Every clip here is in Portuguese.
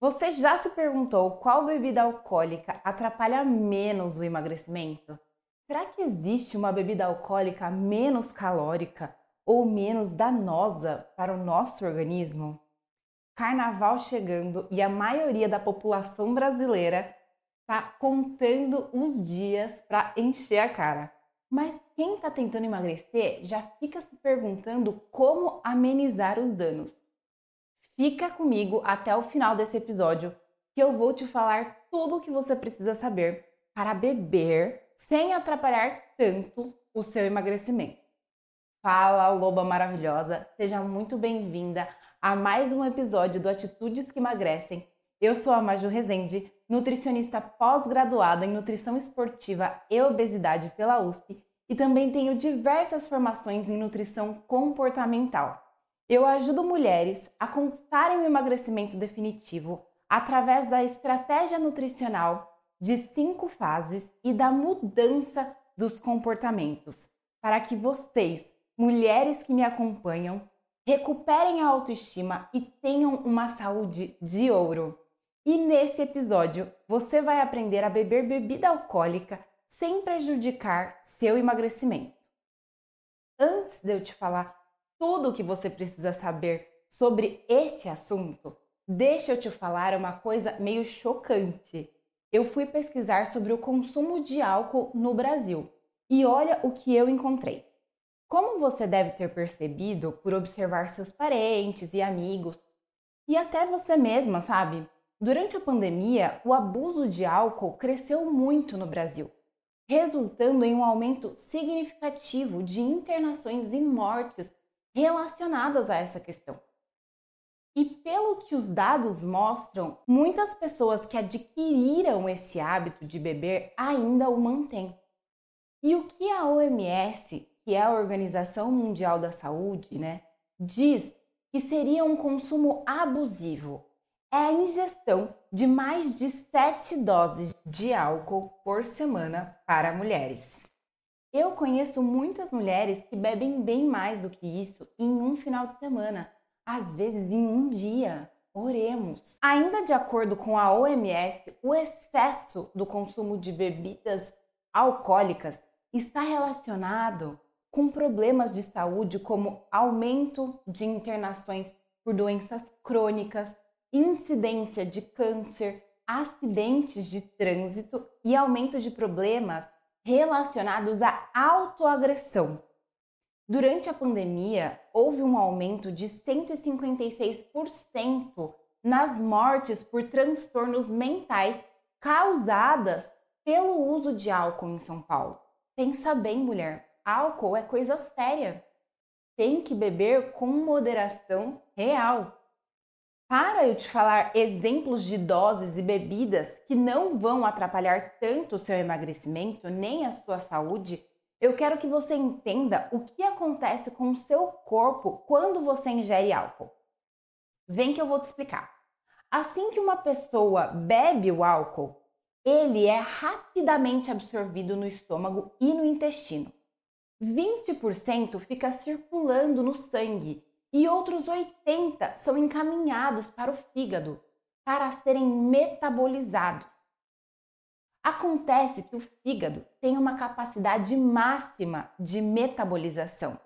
Você já se perguntou qual bebida alcoólica atrapalha menos o emagrecimento? Será que existe uma bebida alcoólica menos calórica ou menos danosa para o nosso organismo? Carnaval chegando e a maioria da população brasileira está contando os dias para encher a cara. Mas quem está tentando emagrecer já fica se perguntando como amenizar os danos. Fica comigo até o final desse episódio que eu vou te falar tudo o que você precisa saber para beber sem atrapalhar tanto o seu emagrecimento. Fala, loba maravilhosa! Seja muito bem-vinda a mais um episódio do Atitudes que Emagrecem. Eu sou a Maju Rezende, nutricionista pós-graduada em nutrição esportiva e obesidade pela USP e também tenho diversas formações em nutrição comportamental. Eu ajudo mulheres a conquistarem o emagrecimento definitivo através da estratégia nutricional de cinco fases e da mudança dos comportamentos, para que vocês, mulheres que me acompanham, recuperem a autoestima e tenham uma saúde de ouro. E nesse episódio você vai aprender a beber bebida alcoólica sem prejudicar seu emagrecimento. Antes de eu te falar tudo o que você precisa saber sobre esse assunto, deixa eu te falar uma coisa meio chocante. Eu fui pesquisar sobre o consumo de álcool no Brasil e olha o que eu encontrei. Como você deve ter percebido por observar seus parentes e amigos, e até você mesma, sabe? Durante a pandemia, o abuso de álcool cresceu muito no Brasil, resultando em um aumento significativo de internações e mortes relacionadas a essa questão. E pelo que os dados mostram, muitas pessoas que adquiriram esse hábito de beber ainda o mantêm. E o que a OMS, que é a Organização Mundial da Saúde, né, diz que seria um consumo abusivo é a ingestão de mais de 7 doses de álcool por semana para mulheres. Eu conheço muitas mulheres que bebem bem mais do que isso em um final de semana, às vezes em um dia. Oremos. Ainda de acordo com a OMS, o excesso do consumo de bebidas alcoólicas está relacionado com problemas de saúde como aumento de internações por doenças crônicas, incidência de câncer, acidentes de trânsito e aumento de problemas relacionados à autoagressão. Durante a pandemia, houve um aumento de 156% nas mortes por transtornos mentais causadas pelo uso de álcool em São Paulo. Pensa bem, mulher, álcool é coisa séria. Tem que beber com moderação real. Para eu te falar exemplos de doses e bebidas que não vão atrapalhar tanto o seu emagrecimento nem a sua saúde, eu quero que você entenda o que acontece com o seu corpo quando você ingere álcool. Vem que eu vou te explicar. Assim que uma pessoa bebe o álcool, ele é rapidamente absorvido no estômago e no intestino. 20% fica circulando no sangue e outros 80 são encaminhados para o fígado para serem metabolizados. Acontece que o fígado tem uma capacidade máxima de metabolização,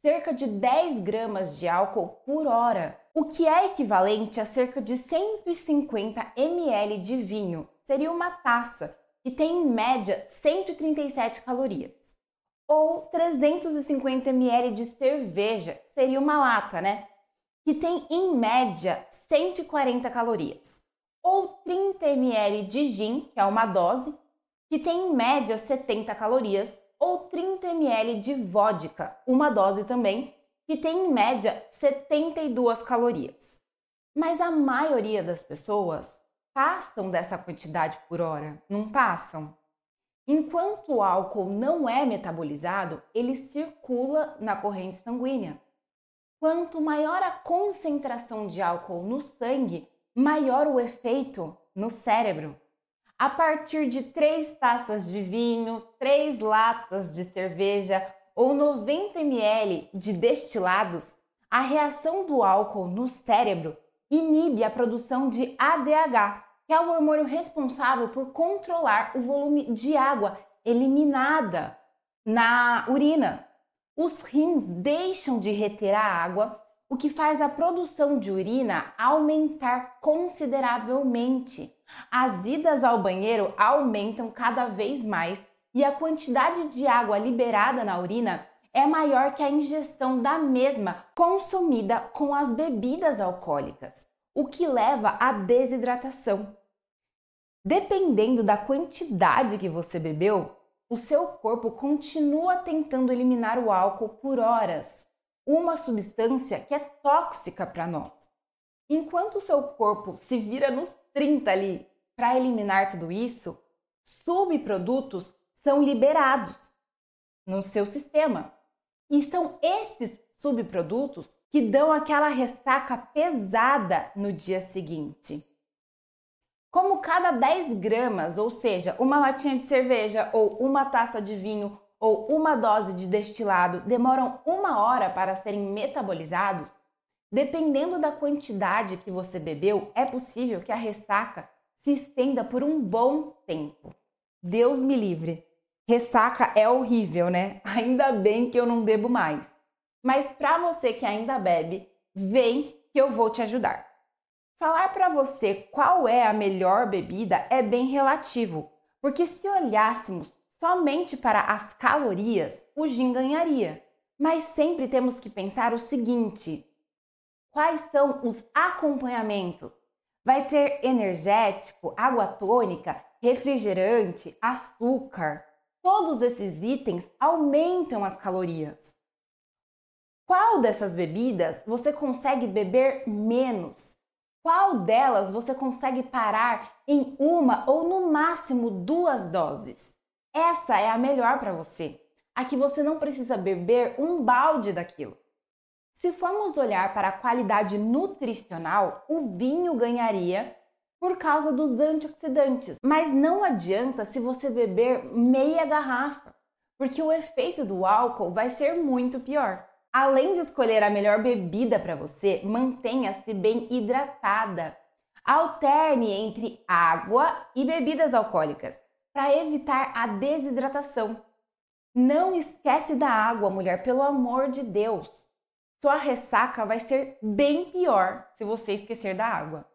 cerca de 10 gramas de álcool por hora, o que é equivalente a cerca de 150 ml de vinho. Seria uma taça que tem em média 137 calorias ou 350 ml de cerveja, seria uma lata, né? Que tem em média 140 calorias. Ou 30 ml de gin, que é uma dose, que tem em média 70 calorias, ou 30 ml de vodka, uma dose também, que tem em média 72 calorias. Mas a maioria das pessoas passam dessa quantidade por hora, não passam? Enquanto o álcool não é metabolizado, ele circula na corrente sanguínea. Quanto maior a concentração de álcool no sangue, maior o efeito no cérebro. A partir de três taças de vinho, três latas de cerveja ou 90 ml de destilados, a reação do álcool no cérebro inibe a produção de ADH, que é o hormônio responsável por controlar o volume de água eliminada na urina. Os rins deixam de reter a água, o que faz a produção de urina aumentar consideravelmente. As idas ao banheiro aumentam cada vez mais e a quantidade de água liberada na urina é maior que a ingestão da mesma consumida com as bebidas alcoólicas, o que leva à desidratação. Dependendo da quantidade que você bebeu, o seu corpo continua tentando eliminar o álcool por horas, uma substância que é tóxica para nós. Enquanto o seu corpo se vira nos 30 ali para eliminar tudo isso, subprodutos são liberados no seu sistema. E são esses subprodutos que dão aquela ressaca pesada no dia seguinte. Como cada 10 gramas, ou seja, uma latinha de cerveja ou uma taça de vinho ou uma dose de destilado demoram uma hora para serem metabolizados, dependendo da quantidade que você bebeu, é possível que a ressaca se estenda por um bom tempo. Deus me livre! Ressaca é horrível, né? Ainda bem que eu não bebo mais. Mas para você que ainda bebe, vem que eu vou te ajudar. Falar para você qual é a melhor bebida é bem relativo, porque se olhássemos somente para as calorias, o gin ganharia. Mas sempre temos que pensar o seguinte: quais são os acompanhamentos? Vai ter energético, água tônica, refrigerante, açúcar. Todos esses itens aumentam as calorias. Qual dessas bebidas você consegue beber menos? Qual delas você consegue parar em uma ou no máximo duas doses? Essa é a melhor para você. A que você não precisa beber um balde daquilo. Se formos olhar para a qualidade nutricional, o vinho ganharia por causa dos antioxidantes. Mas não adianta se você beber meia garrafa, porque o efeito do álcool vai ser muito pior. Além de escolher a melhor bebida para você, mantenha-se bem hidratada. Alterne entre água e bebidas alcoólicas para evitar a desidratação. Não esquece da água, mulher, pelo amor de Deus. Sua ressaca vai ser bem pior se você esquecer da água.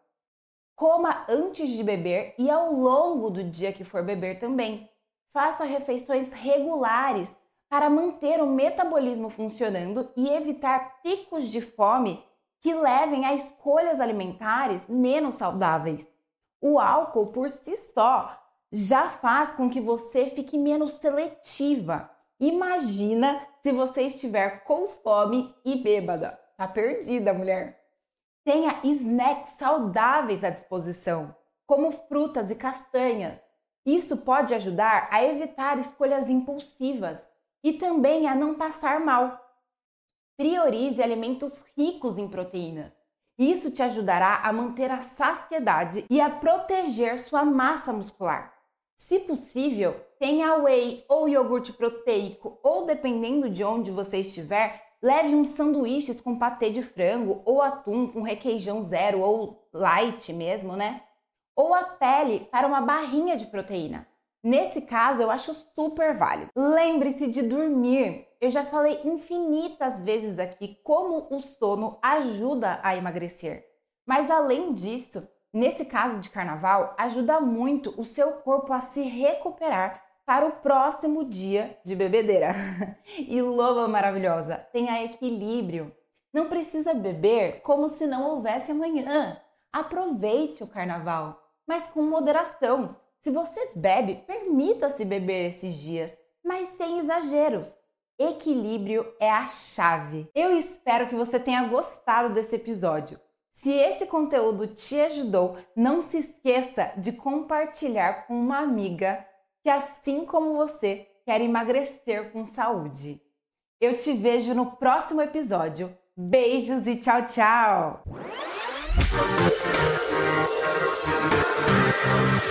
Coma antes de beber e ao longo do dia que for beber também. Faça refeições regulares para manter o metabolismo funcionando e evitar picos de fome que levem a escolhas alimentares menos saudáveis. O álcool por si só já faz com que você fique menos seletiva. Imagina se você estiver com fome e bêbada. Tá perdida, mulher. Tenha snacks saudáveis à disposição, como frutas e castanhas. Isso pode ajudar a evitar escolhas impulsivas e também a não passar mal. Priorize alimentos ricos em proteínas. Isso te ajudará a manter a saciedade e a proteger sua massa muscular. Se possível, tenha whey ou iogurte proteico, ou dependendo de onde você estiver, Leve uns sanduíches com patê de frango ou atum com requeijão zero ou light mesmo, né? Ou a pele para uma barrinha de proteína. Nesse caso, eu acho super válido. Lembre-se de dormir. Eu já falei infinitas vezes aqui como o sono ajuda a emagrecer. Mas além disso, nesse caso de carnaval, ajuda muito o seu corpo a se recuperar para o próximo dia de bebedeira. E loba maravilhosa, tenha equilíbrio. Não precisa beber como se não houvesse amanhã. Aproveite o carnaval, mas com moderação. Se você bebe, permita-se beber esses dias, mas sem exageros. Equilíbrio é a chave. Eu espero que você tenha gostado desse episódio. Se esse conteúdo te ajudou, não se esqueça de compartilhar com uma amiga que, assim como você, quer emagrecer com saúde. Eu te vejo no próximo episódio. Beijos e tchau, tchau!